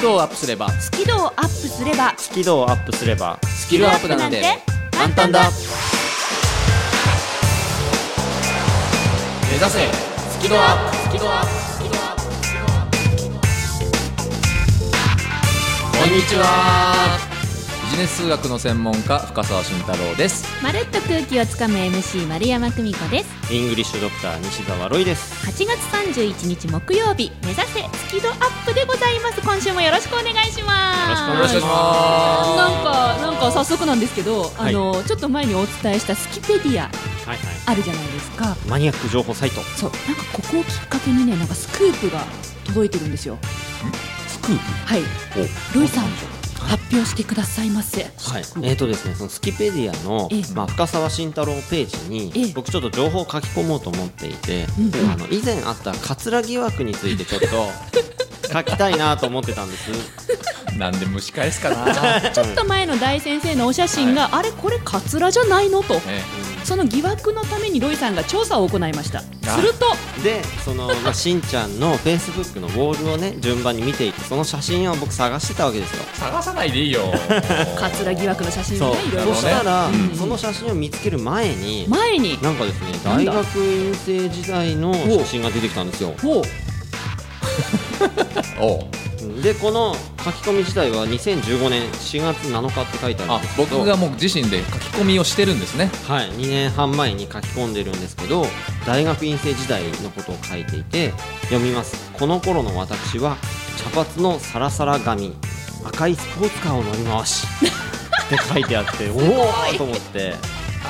キ度をアップすれば。スキルをアップすれば。スキルをアップすれば。スキルアップなんて。簡単だ。目指せ。スキルアップ。スキルアップ。スキルアップ。スキルアップ。こんにちはビジネス数学の専門家深澤慎太郎です。まるっと空気をつかむ MC 丸山久美子です。イングリッシュドクター西澤ロイです。8月31日木曜日目指せスキドアップでございます。今週もよろしくお願いします。よろしくお願いしなんかなんか早速なんですけど、あのちょっと前にお伝えしたスキペディアはいはい。あるじゃないですか。マニアック情報サイト。そう。なんかここをきっかけにねなんかスクープが届いてるんですよ。スクープ？はい。ロイさん発表してくださいませ。はい、えーとですね、そのスキペディアの、ええ。まあ、深澤慎太郎ページに、ええ。僕ちょっと情報を書き込もうと思っていて、あの以前あった桂疑惑についてちょっと 書きたいなと思ってたんです。なんで蒸し返すかな。ちょっと前の大先生のお写真が、あれこれカツラじゃないの？と。ね。その疑惑のためにロイさんが調査を行いました。あすると。で、その、まあ、しんちゃんのフェイスブックのウォールをね、順番に見ていって、その写真を僕探してたわけですよ。探さないでいいよ。カツラ疑惑の写真をねいろいろそしたら、うんその写真を見つける前に、前に。なんかですね、大学院生時代の写真が出てきたんですよ。ほう。おうでこの書き込み自体は2015年4月7日って書いてあるんあですけど。僕がもう自身で書き込みをしてるんですね。はい、2年半前に書き込んでるんですけど大学院生時代のことを書いていて読みます。この頃の私は茶髪のサラサラ髪赤いスポーツカーを乗り回し。って書いてあって おおと思って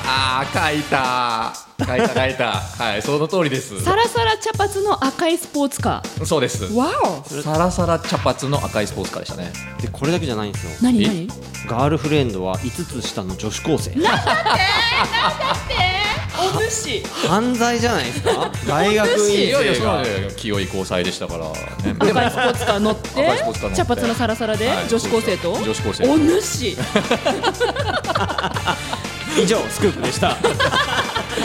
あー書いた。書いた書いた。はいその通りです。サラサラ茶髪の赤いスポーツカそうです。ーわおサラサラ茶髪の赤いスポーツカーでしたね。でこれだけじゃないんですよ。何何？ガールフレンドは5つ下の女子高生。お主犯罪じゃないですか？大学院いやいや生が清い交際でしたから、ね、赤いスポーツカー乗って赤いスポーツカー乗って。茶髪のサラサラではい女子高生と？女子高生と。お主 以上スクープでした。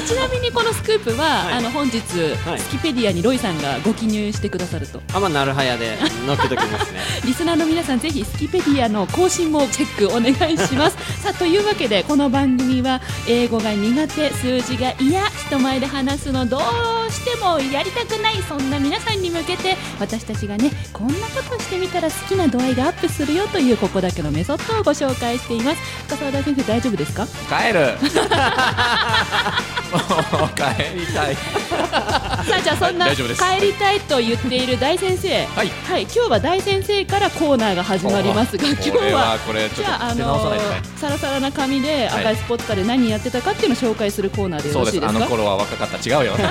ちなみにこのスクープは、はい。あの本日、はい。スキペディアにロイさんがご記入してくださると。あまあなるはやで 載っけときますね。リスナーの皆さんぜひスキペディアの更新もチェックお願いします。さあというわけでこの番組は英語が苦手数字が嫌人前で話すのどうしてもやりたくないそんな皆さんに向けて私たちがねこんなことしてみたら好きな度合いがアップするよというここだけのメソッドをご紹介しています。深澤大先生大丈夫ですか？帰る帰りたい。さあじゃあそんな大丈夫です。帰りたいと言っている大先生。はい。はい、今日は大先生からコーナーが始まりますが今日はじゃあ、あっと手直さのないとね。サラサラな髪ではい赤いスポーツカーで何やってたかっていうのを紹介するコーナーでよろしいですか？の頃は若かった。違うよ。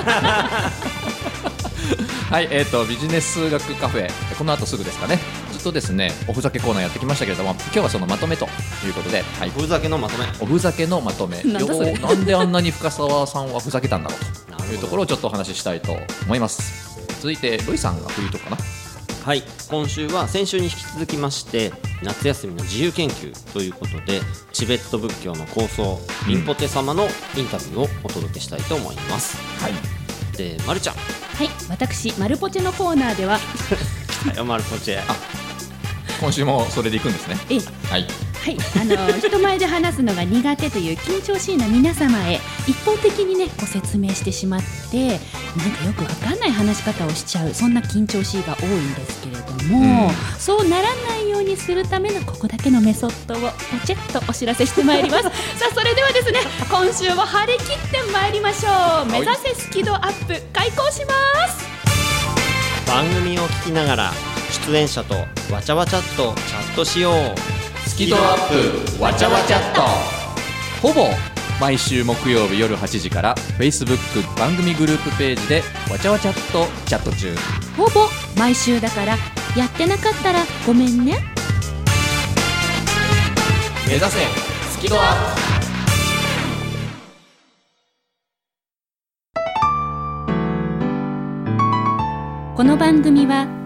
はいえー、とビジネス数学カフェ。この後すぐですかねずっとですねおふざけコーナーやってきましたけれども今日はそのまとめということで、はい、ふざけのまとめ。おふざけのまとめ。なんだそれ。ようなんであんなに深澤さんはふざけたんだろうというところをちょっとお話ししたいと思います。続いてロイさんがフリートかな？はい。今週は先週に引き続きまして夏休みの自由研究ということでチベット仏教の構想うんリンポテ様のインタビューをお届けしたいと思います。はい。でまるちゃん。はい、私マルポチェのコーナーでは、はいまるポチェ今週もそれでいくんですね。え、はい。はい、あの 人前で話すのが苦手という緊張しいな皆様へ一方的にねご説明してしまってなんかよくわかんない話し方をしちゃうそんな緊張しいが多いんですけれども、うん。そうならないようにするためのここだけのメソッドをポチェッとお知らせしてまいります。さあそれではですね今週も張り切ってまいりましょう。目指せスキドアップ開講します。番組を聞きながら出演者とわちゃわちゃっとチャットしよう。スキドアップわちゃわちゃっと。ほぼ毎週木曜日夜8時から Facebook 番組グループページでわちゃわちゃっとチャット中。ほぼ毎週だからやってなかったらごめんね。目指せスキドアッこの番組は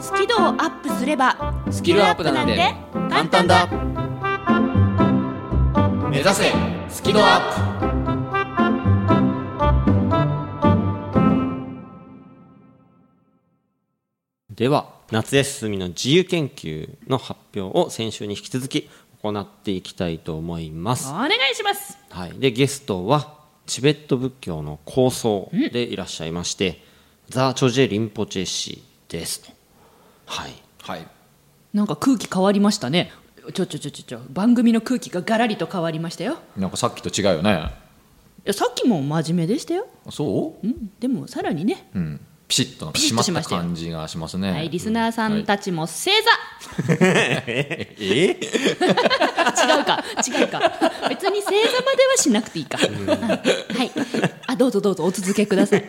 スキルをアップすればスキルアップなんて簡単だ。目指せスキルアッでは夏休みの自由研究の発表を先週に引き続き行っていきたいと思います。お願いします。はい、でゲストはチベット仏教の構想でいらっしゃいまして、ザ・チョジェ・リンポチェ氏ですとはい。プはい。なんか空気変わりましたね。ちょちょちょちょちょ。番組の空気がガラリと変わりましたよ。なんかさっきと違うよね。いやさっきも真面目でしたよ、そう？うん、でもさらにね、うん。ピシッとなんかピシ締まったッとしましたよ感じがします。ねはい、リスナーさんたちも正座、え？違うか。違うか。別に正座まではしなくていいか、はい。あどうぞどうぞお続けください。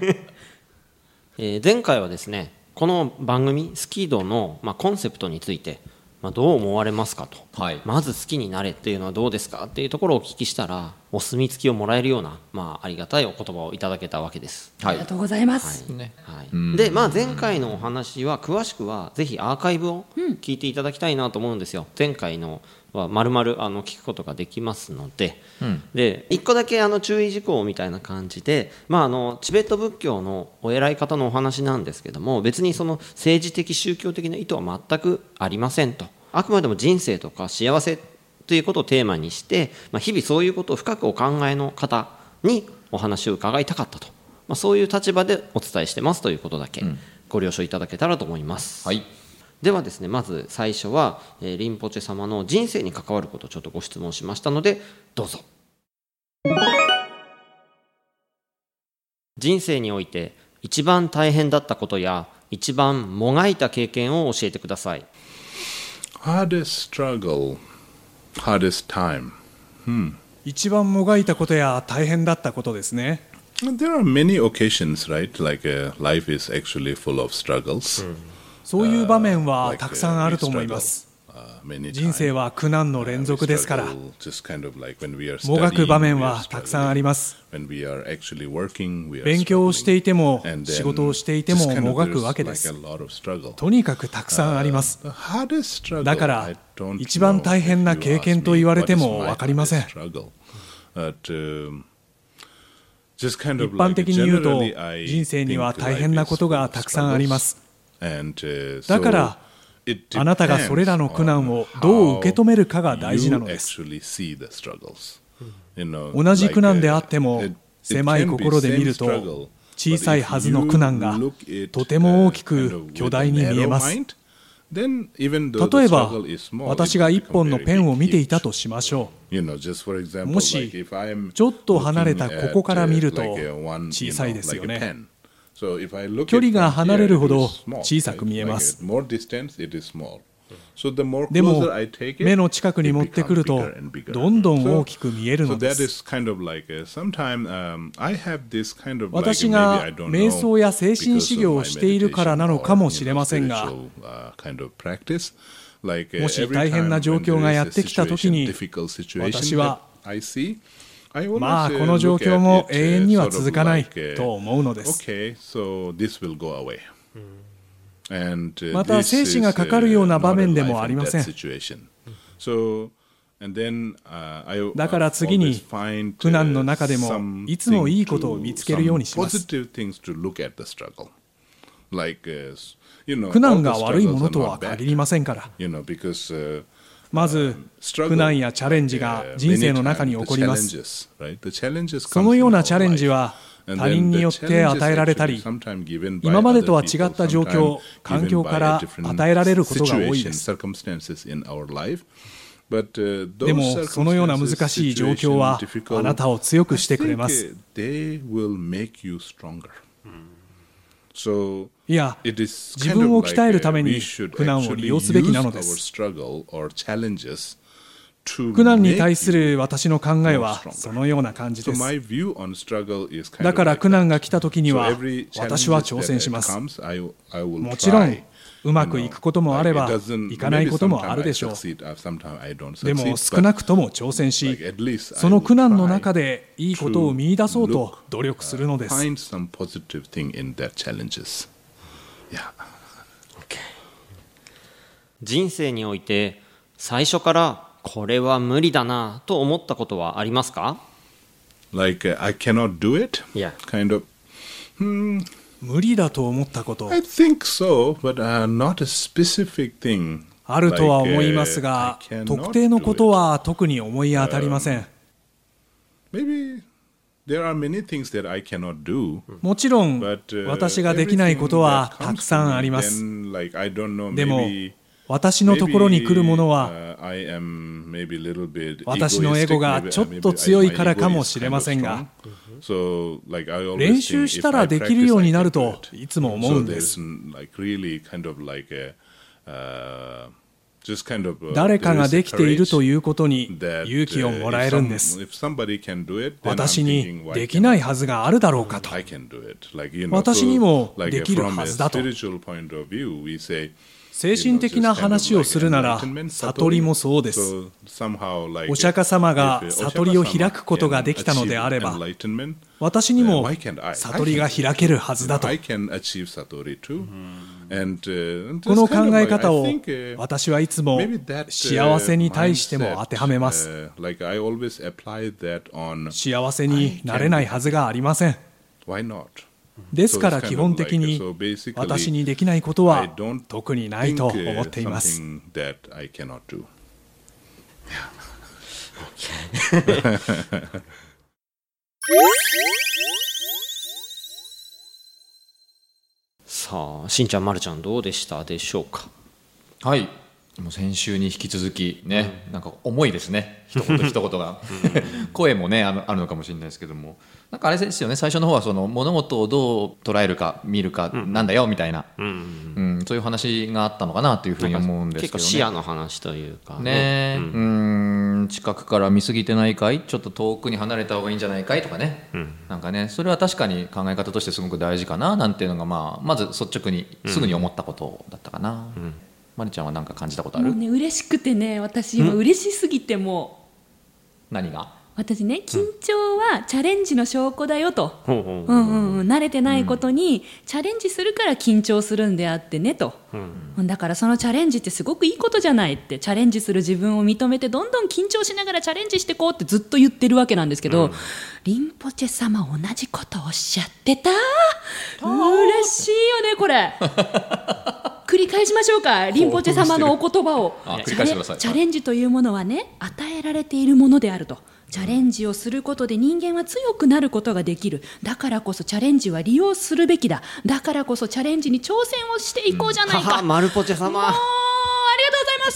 えー前回はですねこの番組「スキードの」まあ、コンセプトについて、まあ、どう思われますかと、はい。まず好きになれっていうのはどうですか？っていうところをお聞きしたらお墨付きをもらえるような、まあ、ありがたいお言葉をいただけたわけです。はい。ありがとうございます、ね。はい。うん。でまあ、前回のお話は詳しくはぜひアーカイブを聞いていただきたいなと思うんですよ、前回のはまるまるあの聞くことができますので、うん。で一個だけあの注意事項みたいな感じで、まあ、あのチベット仏教のお偉い方のお話なんですけども別にその政治的宗教的な意図は全くありませんと。あくまでも人生とか幸せということをテーマにして、まあ、日々そういうことを深くお考えの方にお話を伺いたかったと、まあ、そういう立場でお伝えしてますということだけご了承いただけたらと思います。はいではですねまず最初は、えーリンポチェ様の人生に関わることをちょっとご質問しましたのでどうぞ人生において一番大変だったことや一番もがいた経験を教えてください Hardest struggle, hardest time. 一番もがいたことや大変だったことですね There are many occasions, right? Like uh, life is actually full of struggles. そういう場面はたくさんあると思います。人生は苦難の連続ですから。もがく場面はたくさんあります。勉強をしていても仕事をしていてももがくわけです。とにかくたくさんあります。だから一番大変な経験と言われても分かりません。一般的に言うと人生には大変なことがたくさんあります。だから、あなたがそれらの苦難をどう受け止めるかが大事なのです。同じ苦難であっても、狭い心で見ると、小さいはずの苦難がとても大きく巨大に見えます。例えば、私が1本のペンを見ていたとしましょう。もし、ちょっと離れたここから見ると、小さいですよね。距離が離れるほど小さく見えます。でも目の近くに持ってくるとどんどん大きく見えるのです私が瞑想や精神修行をしているからなのかもしれませんがもし大変な状況がやってきたときに私はまあこの状況も永遠には続かないと思うのです。また精神がかかるような場面でもありません。だから次に苦難の中でもいつもいいことを見つけるようにします。苦難が悪いものとは限りませんから。まず苦難やチャレンジが人生の中に起こります。そのようなチャレンジは他人によって与えられたり、今までとは違った状況、環境から与えられることが多いです。でもそのような難しい状況はあなたを強くしてくれます。いや、自分を鍛えるために苦難を利用すべきなのです。苦難に対する私の考えはそのような感じです。だから苦難が来た時には私は挑戦します。もちろん、うまくいくこともあれば、いかないこともあるでしょう。でも、少なくとも挑戦し、その苦難の中でいいことを見いだそうと努力するのです。Yeah. 人生において最初からこれは無理だなと思ったことはありますか Like uh, I cannot do it. Yeah. Kind of. 無理だと思ったこと I think so, but uh, not a specific thing. あるとは思い uh, ますが特定のこと.は特に思い当たりません Maybe もちろん私ができないことはたくさんあります。でも私のところに来るものは私のエゴがちょっと強いからかもしれませんが練習したらできるようになるといつも思うんです。誰かができているということに勇気をもらえるんです。私にできないはずがあるだろうかと。私にもできるはずだと。精神的な話をするなら悟りもそうです。お釈迦様が悟りを開くことができたのであれば私にも悟りが開けるはずだと、この考え方を私はいつも幸せに対しても当てはめます。幸せになれないはずがありませ、ん。ですから基本的に私にできないことは特にないと uh, 思っています. さあしんちゃんまるちゃんどうでしたでしょうか？はいもう先週に引き続きね、なんか重いですね。一言 一言が。声もねあのあるのかもしれないですけども。なんかあれですよね最初の方はその物事をどう捉えるか見るかなんだよみたいな、うん。そういう話があったのかなというふうに思うんですけどね。結構視野の話というか。ね。えうん。近くから見過ぎてないかい？ちょっと遠くに離れた方がいいんじゃないかい？とかね、なんかね。それは確かに考え方としてすごく大事かななんていうのが、まあ、まず率直にすぐに思ったことだったかな、まりちゃんは何か感じたことある、もうね嬉しくてね私今嬉しすぎても何が？う私ね緊張はチャレンジの証拠だよと、ほうんうんうん、慣れてないことにチャレンジするから緊張するんであってねと、だからそのチャレンジってすごくいいことじゃないってチャレンジする自分を認めてどんどん緊張しながらチャレンジしていこうってずっと言ってるわけなんですけど、リンポチェ様同じことおっしゃってた？嬉しいよねこれ 繰り返しましょうかリンポチェ様のお言葉を。チャレンジというものはね与えられているものであると。チャレンジをすることで人間は強くなることができる。だからこそチャレンジは利用するべきだ。だからこそチャレンジに挑戦をしていこうじゃないか、ははマルポチェもう様ありがとうございま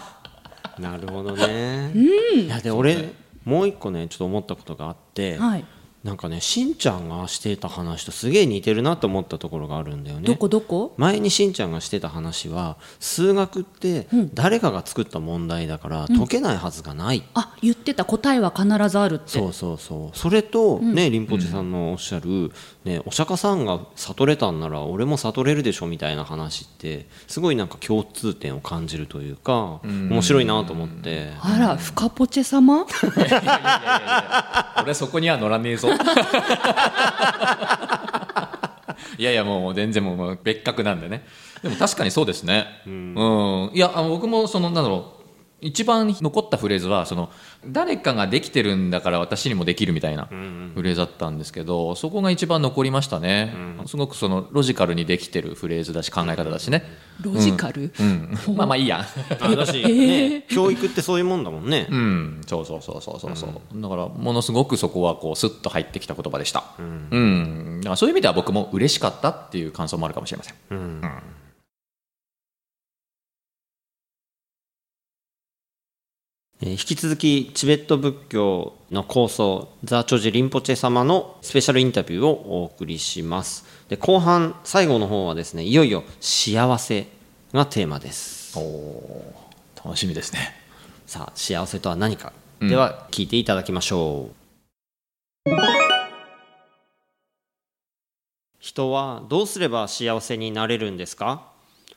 す。なるほどね、いやで俺もう一個ねちょっと思ったことがあって、はいなんかねしんちゃんがしていた話とすげえ似てるなと思ったところがあるんだよね。どこどこ？前にしんちゃんがしてた話は数学って誰かが作った問題だから解けないはずがない、あ言ってた。答えは必ずあるって。そうそうそう。それとね、リンポチさんのおっしゃる、ね、お釈迦さんが悟れたんなら俺も悟れるでしょみたいな話ってすごいなんか共通点を感じるというか面白いなと思って。あらフカポチェ様？俺そこには乗らねえぞ いやいやもう全然もう別格なんでね。でも確かにそうですね。うん、いやあの僕もそのなんだろう一番残ったフレーズはその誰かができてるんだから私にもできるみたいなフレーズだったんですけどそこが一番残りましたね、すごくそのロジカルにできてるフレーズだし考え方だしね、ロジカル、うん、まあまあいいや。ね、教育ってそういうもんだもんね、うん。そうそうそうそうそうそう、だからものすごくそこはこうスッと入ってきた言葉でした。うん、だからそういう意味では僕も嬉しかったっていう感想もあるかもしれません。うん引き続きチベット仏教の構想ザ・チョジ・リンポチェ様のスペシャルインタビューをお送りします。で後半最後の方はですねいよいよ幸せがテーマです。お楽しみですね。さあ幸せとは何か、では聞いていただきましょう。人はどうすれば幸せになれるんですか？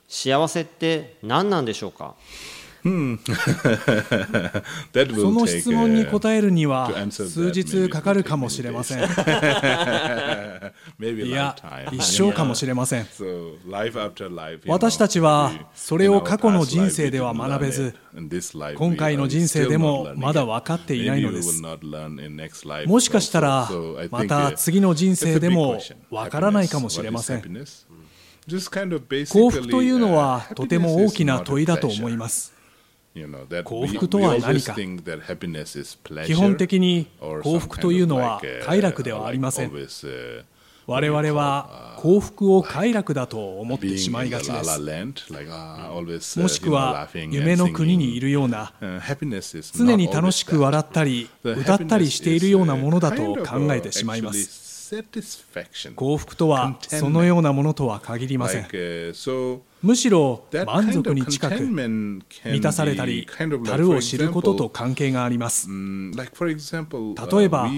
幸せって何なんでしょうか？その質問に答えるには数日かかるかもしれません。いや、一生かもしれません。私たちはそれを過去の人生では学べず、今回の人生でもまだ分かっていないのです。もしかしたら、また次の人生でも分からないかもしれません。幸福というのはとても大きな問いだと思います。幸福とは何か。基本的に幸福というのは快楽ではありません。我々は幸福を快楽だと思ってしまいがちです。もしくは夢の国にいるような常に楽しく笑ったり歌ったりしているようなものだと考えてしまいます。幸福とはそのようなものとは限りません。むしろ満足に近く満たされたり、樽を知ることと関係があります。例えば、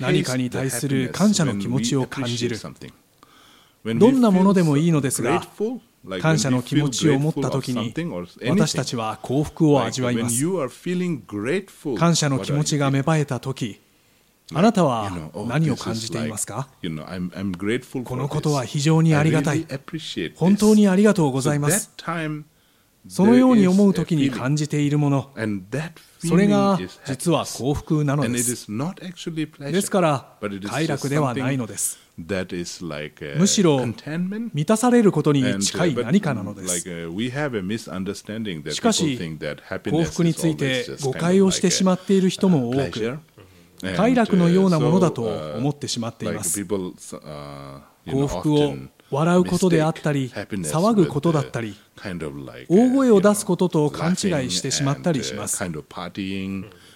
何かに対する感謝の気持ちを感じる。どんなものでもいいのですが、感謝の気持ちを持った時に、私たちは幸福を味わいます。感謝の気持ちが芽生えた時、あなたは何を感じていますか？このことは非常にありがたい。本当にありがとうございます。そのように思うときに感じているもの、それが実は幸福なのです。ですから、快楽ではないのです。むしろ満たされることに近い何かなのです。しかし、幸福について誤解をしてしまっている人も多く。快楽のようなものだと思ってしまっています。幸福を笑うことであったり、騒ぐことだったり、大声を出すことと勘違いしてしまったりします。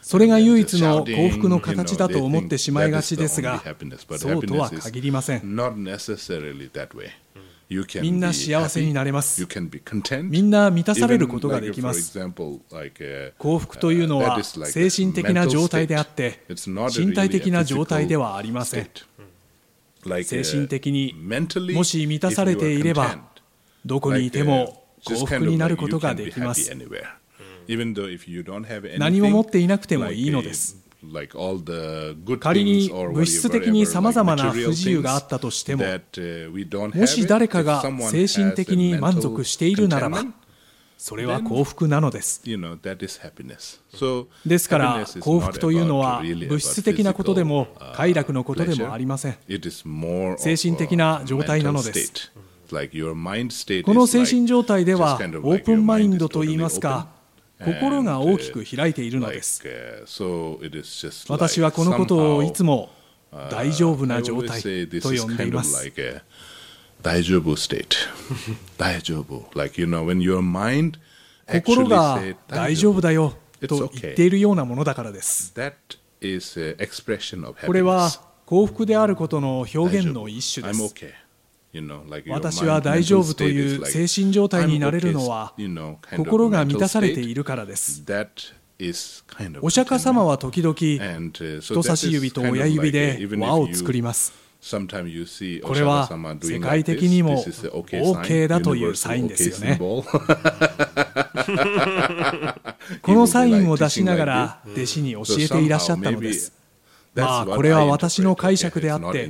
それが唯一の幸福の形だと思ってしまいがちですが、そうとは限りません。you みんな幸せになれます。みんな満たされることができます。幸福というのは精神的な状態であって、身体的な状態ではありません。精神的にもし満たされていれば、どこにいても幸福になることができます。何も持っていなくてもいいのです。仮に物質的にさまざまな不自由があったとしても、もし誰かが精神的に満足しているならば、それは幸福なのです。ですから、幸福というのは物質的なことでも快楽のことでもありません。精神的な状態なのです。この精神状態では、オープンマインドといいますか、心が大きく開いているのです。私はこのことをいつも大丈夫な状態と呼んでいます。大丈夫心が大丈夫だよと言っているようなものだからです。これは幸福であることの表現の一種です。私は大丈夫という精神状態になれるのは心が満たされているからです。お釈迦様は時々人差し指と親指で輪を作ります。これは世界的にも OK だというサインですよね。このサインを出しながら弟子に教えていらっしゃったのです。まあこれは私の.解釈であって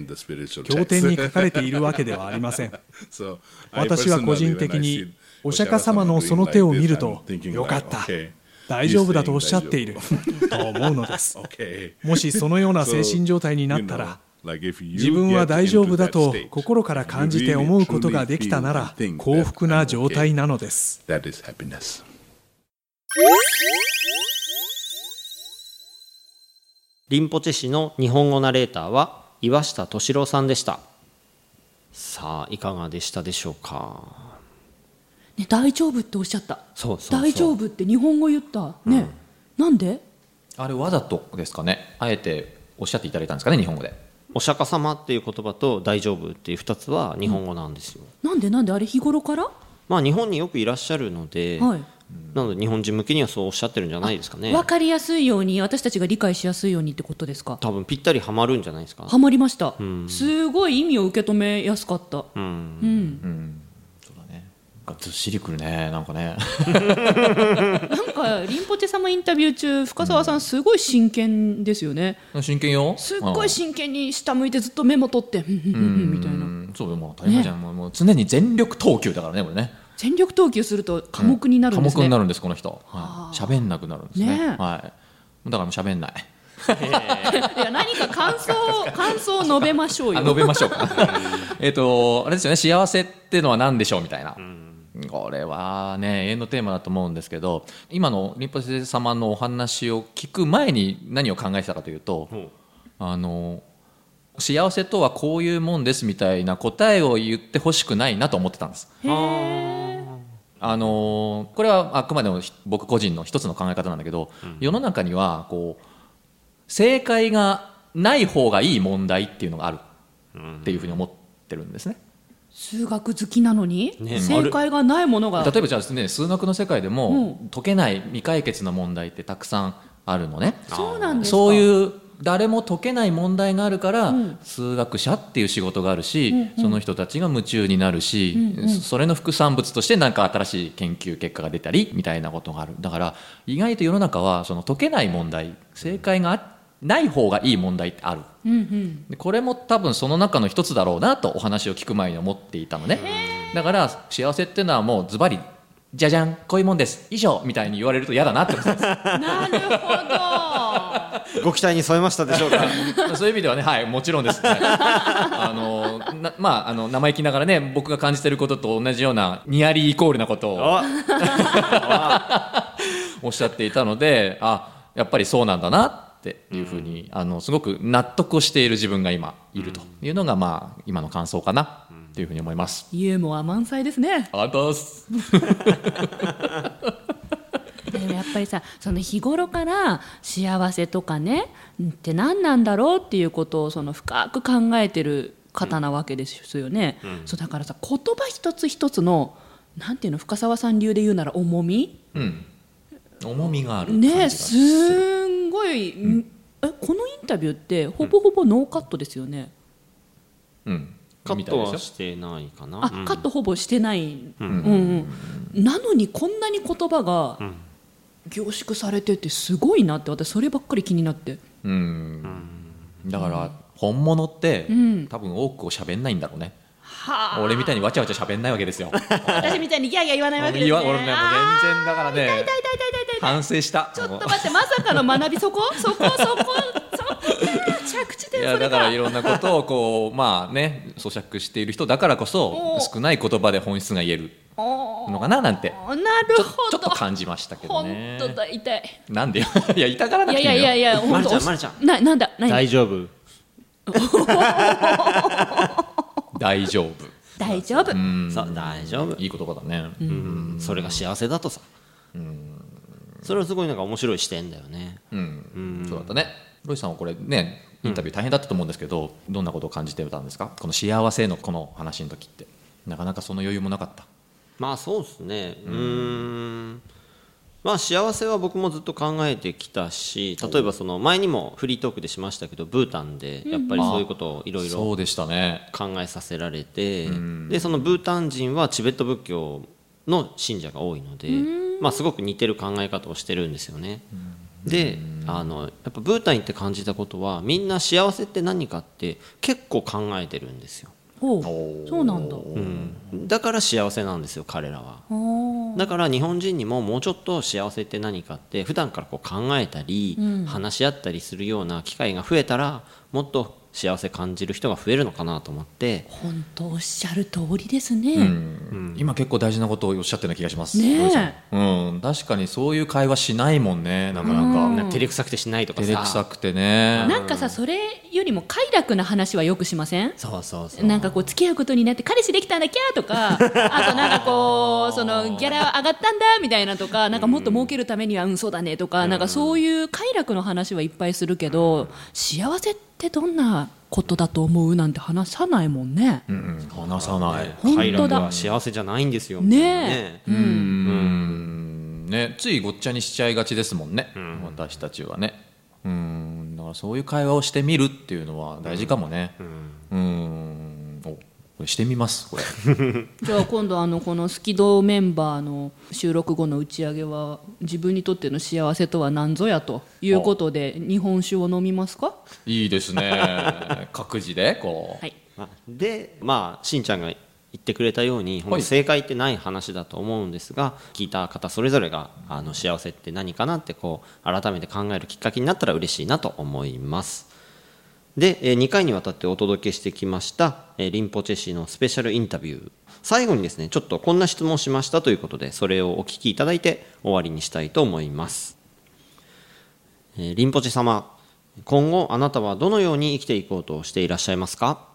経典に.書かれているわけではありません。私は個人的にお釈迦様のその手を見るとよかった大丈夫だとおっしゃっている と思うのです.もしそのような精神状態になったら自分は大丈夫だと心から感じて思うことができたなら幸福な状態なのですリンポチェ氏の日本語ナレーターは岩下敏郎さんでした。さあいかがでしたでしょうか？ね、大丈夫っておっしゃった。そうそうそう。大丈夫って日本語言った。ね、なんで？あれわざとですかね。あえておっしゃっていただいたんですかね日本語で。お釈迦様っていう言葉と大丈夫っていう2つは日本語なんですよ、なんで？なんで？あれ日頃から？まあ日本によくいらっしゃるので、はいなので日本人向けにはそうおっしゃってるんじゃないですかね。分かりやすいように私たちが理解しやすいようにってことですか？多分ぴったりはまるんじゃないですか。はまりました、すごい意味を受け止めやすかった、うん。うん。そうだね。ずっしりくるねなんかね。なんかリンポチェ様インタビュー中深澤さんすごい真剣ですよね。真剣よすっごい真剣に下向いてずっとメモ取ってうんうんうんうんみたいなうんそうよ。もう当たり前じゃん、もうもう常に全力投球だからねこれね全力投球すると科目になるんですね、科目になるんですこの人。はい。喋、んなくなるんですね。ね。えはい。だからもう喋んない。いや何か感想 感想を述べましょうよ。あ述べましょうか。えっとあれですよね。幸せっていうのは何でしょうみたいな、これはね永遠のテーマだと思うんですけど今のリンポチェ様のお話を聞く前に何を考えてたかというと、あの幸せとはこういうもんですみたいな答えを言ってほしくないなと思ってたんですあのーこれはあくまでもひ僕個人の一つの考え方なんだけど、世の中にはこう正解がない方がいい問題っていうのがあるっていうふうに思ってるんですね。数学好きなのに、ね。正解がないものが。例えばじゃあ、ね、数学の世界でも解けない未解決の問題ってたくさんあるのね。そうなんですか。そういう誰も解けない問題があるから、数学者っていう仕事があるし、その人たちが夢中になるし、それの副産物として何か新しい研究結果が出たりみたいなことがある。だから意外と世の中はその解けない問題正解があない方がいい問題ってある。でこれも多分その中の一つだろうなとお話を聞く前に思っていたのね。だから幸せっていうのはもうズバリじゃじゃんこういうもんです。以上みたいに言われると嫌だなって思ってたんです。なるほご期待に添えましたでしょうか？そういう意味ではね、はい、もちろんです、は いあのなまあ、あの生意気ながらね、僕が感じてることと同じようなニアリーイコールなことをあ おっしゃっていたので、あやっぱりそうなんだなっていうふうに、あのすごく納得をしている自分が今いるというのが、まあ、今の感想かなというふうに思います。どユーモア満載ですね。あとすでもやっぱりさその日頃から幸せとかねって何なんだろうっていうことをその深く考えてる方なわけですよね、そうだからさ言葉一つ一つのなんていうの深澤さん流で言うなら重み？うん、重みがある感じがねする。すんごい、えこのインタビューってほぼほぼノーカットですよね、うん、カットはしてないかな。あ、うん。カットほぼしてない、うん。うんなのにこんなに言葉が凝縮されててすごいなって私そればっかり気になって。うん。だから本物って、ん。多分多くを喋んないんだろうね。はあ。俺みたいにわちゃわちゃ喋んないわけですよ。私みたいにギャーギャー言わないわけですね。俺ねもう全あ然だからね。反省した。ちょっと待ってまさかの学びそこ？そこそこ？そこ？着地いやだからいかろんなことをこうまあね咀嚼している人だからこそ少ない言葉で本質が言えるのかななんて。なるちょほど。ちょっと感じましたけど本ね当だ痛い。なんでよ。いや痛がらないくていいのよやいやいやいや本当まるちゃんまるちゃん。ななんだ何？大丈夫。大丈夫。大丈夫。うん。さあ大丈夫。いい言葉だね。うん。それが幸せだとさ。それはすごいなんか面白い視点だよね。うん。そうだったね。ロイさんはこれねインタビュー大変だったと思うんですけど、どんなことを感じてたんですか？この幸せのこの話の時って。なかなかその余裕もなかったまあそうですね。うーん。まあ幸せは僕もずっと考えてきたし例えばその前にもフリートークでしましたけどブータンでやっぱりそういうことをいろいろそうでしたね。考えさせられてでそのブータン人はチベット仏教の信者が多いのでまあすごく似てる考え方をしてるんですよね。であのやっぱブータン行って感じたことはみんな幸せって何かって結構考えてるんですよ。おー。そうなんだ。うん、だから幸せなんですよ彼らは。おだから日本人にももうちょっと幸せって何かって普段からこう考えたり、話し合ったりするような機会が増えたらもっと幸せ感じる人が増えるのかなと思って。本当おっしゃる通りですね、うん、今結構大事なことをおっしゃってるような気がします。ねうん、確かにそういう会話しないもんねなかなか、なん。か照れくさくてしないとかさ。照れくさくてね。なんかさそれよりも快楽な話はよくしません？そうそうそう。なんかこう付き合うことになって彼氏できたんだキャーとか。あとなんかこうそのギャラ上がったんだみたいなとか。なんかもっと儲けるためにはうんそうだねとか。なんかそういう快楽の話はいっぱいするけど幸せってどんなことだと思うなんて話さないもんね。うんうん、話さない。快楽は幸せじゃないんですよ。ねえ。ねうん。ね、ついごっちゃにしちゃいがちですもんね。うん、私たちはね。うん、だからそういう会話をしてみるっていうのは大事かもね。うん。うんおこれしてみますこれ。じゃあ今度あのこのスキドメンバーの収録後の打ち上げは自分にとっての幸せとは何ぞやということで日本酒を飲みますか？いいですね。各自でこう、はい、でまあしんちゃんが言ってくれたように正解ってない話だと思うんですが、聞いた方それぞれがあの幸せって何かなってこう改めて考えるきっかけになったら嬉しいなと思いますで、2回にわたってお届けしてきました、リンポチェ氏のスペシャルインタビュー。最後にですね、ちょっとこんな質問しましたということで、それをお聞きいただいて終わりにしたいと思います。リンポチェ様、今後あなたはどのように生きていこうとしていらっしゃいますか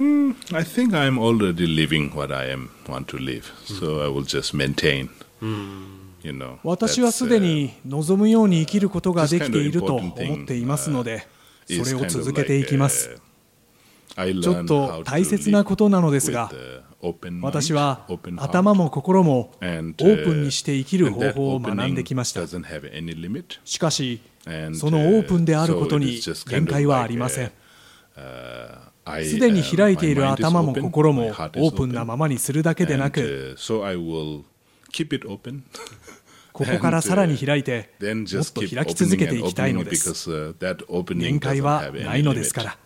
？Mm, I think I'm already living what I am want to live, so I will just maintain. You know, 私はすでに望むように生きることができていると思っていますので、それを続けていきます。ちょっと大切なことなのですが私は頭も心もオープンにして生きる方法を学んできました。しかしそのオープンであることに限界はありません。すでに開いている頭も心もオープンなままにするだけでなく ここからさらに開いて、もっと開き続けていきたいのです。限界はないのですから。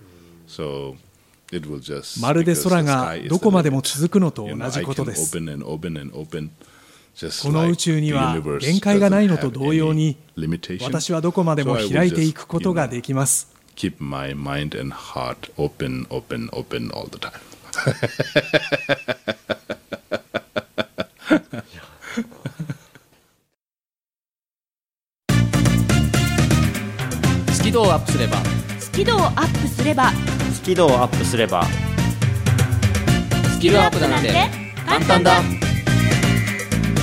まるで空がどこまでも続くのと同じことです。この宇宙には限界がないのと同様に、私はどこまでも開いていくことができます。Keep my mind and heart open, open, open all the time. 度をアップすれば。スキルをアップすれば。スキルをアップすれば。スキルアップなんて簡単だ。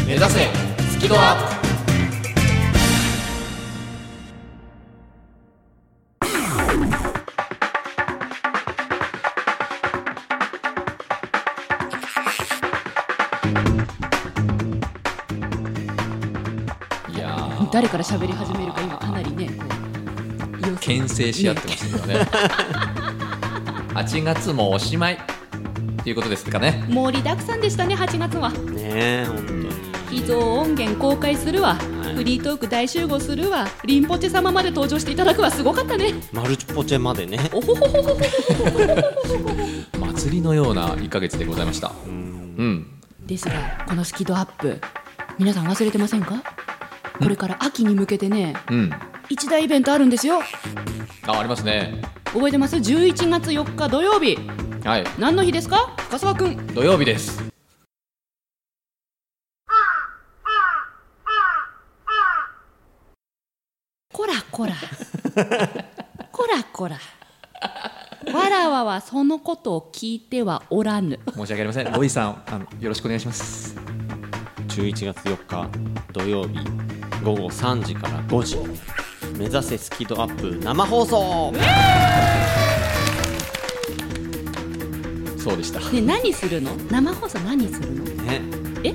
目指せ。スキルアップ。誰から喋り始めるか牽制し合ってますよね。8月もおしまい。っていうことですかね。盛りだくさんでしたね8月は。ねえ本当に。秘蔵音源公開するわ、はい、フリートーク大集合するわ。リンポチェ様まで登場していただくわ。すごかったね。マルチポチェまでね。おほほほほほ祭りのような1か月でございました。うん。ですがこのスキドアップ皆さん忘れてませんか？これから秋に向けてね、うん、一大イベントあるんですよあありますね。覚えてます？11月4日土曜日。はい。何の日ですか？深澤君土曜日です。こらこらこらこらわらわはそのことを聞いてはおらぬ。申し訳ありません。ロイさんあのよろしくお願いします。11月4日土曜日午後3時から5時目指せスキドアップ生放送。そうでした。ね何するの？生放送何するの？ね。え？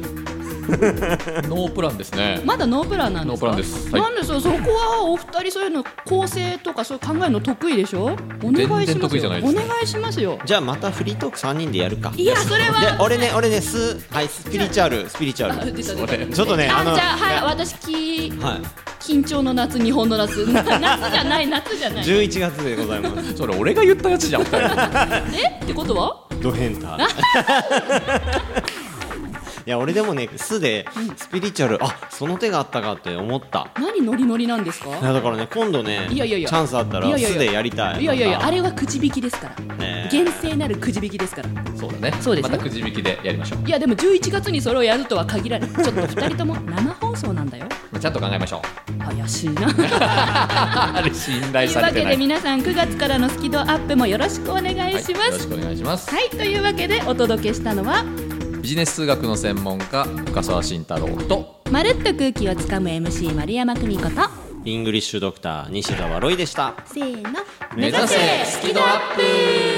ノープランですね。まだノープランなんですか？ノープランです、はい、なんでそそこはお二人そういうの構成とかそういう考えるの得意でしょ？お願いしますよ。お願いしますよ。じゃあまたフリートーク三人でやるか。いやそれは。俺ね俺ねスはいスピリチュアルスピリチュアル。ちょっとねあのじゃあはい私き、はい、緊張の夏日本の夏。夏じゃない夏じゃない。11月でございます。それ俺が言ったやつじゃんえ？ってことは？ド変態。いや俺でもね素でスピリチュアル、あその手があったかって思った。何ノリノリなんですか？いやだからね今度ねいやいやいや。チャンスあったら素でやりたい。いやいやいやあれはくじ引きですから。ね厳正なるくじ引きですから。そうだね。そうですよまたくじ引きでやりましょう。いやでも11月にそれをやるとは限らない。ちょっと2人とも生放送なんだよ。まあちゃんと考えましょ怪しいな。う あれ信と頼い。うわけでされてない皆さん9月からのスキドアップもよろしくお願いしはい、ますよろしくお願いします。はい、というわけでお届けしたのはビジネス数学の専門家深澤慎太郎と。まるっと空気をつかむ MC 丸山久美子と。イングリッシュドクター西澤ロイでした。せーの。目指せ。スキドアップ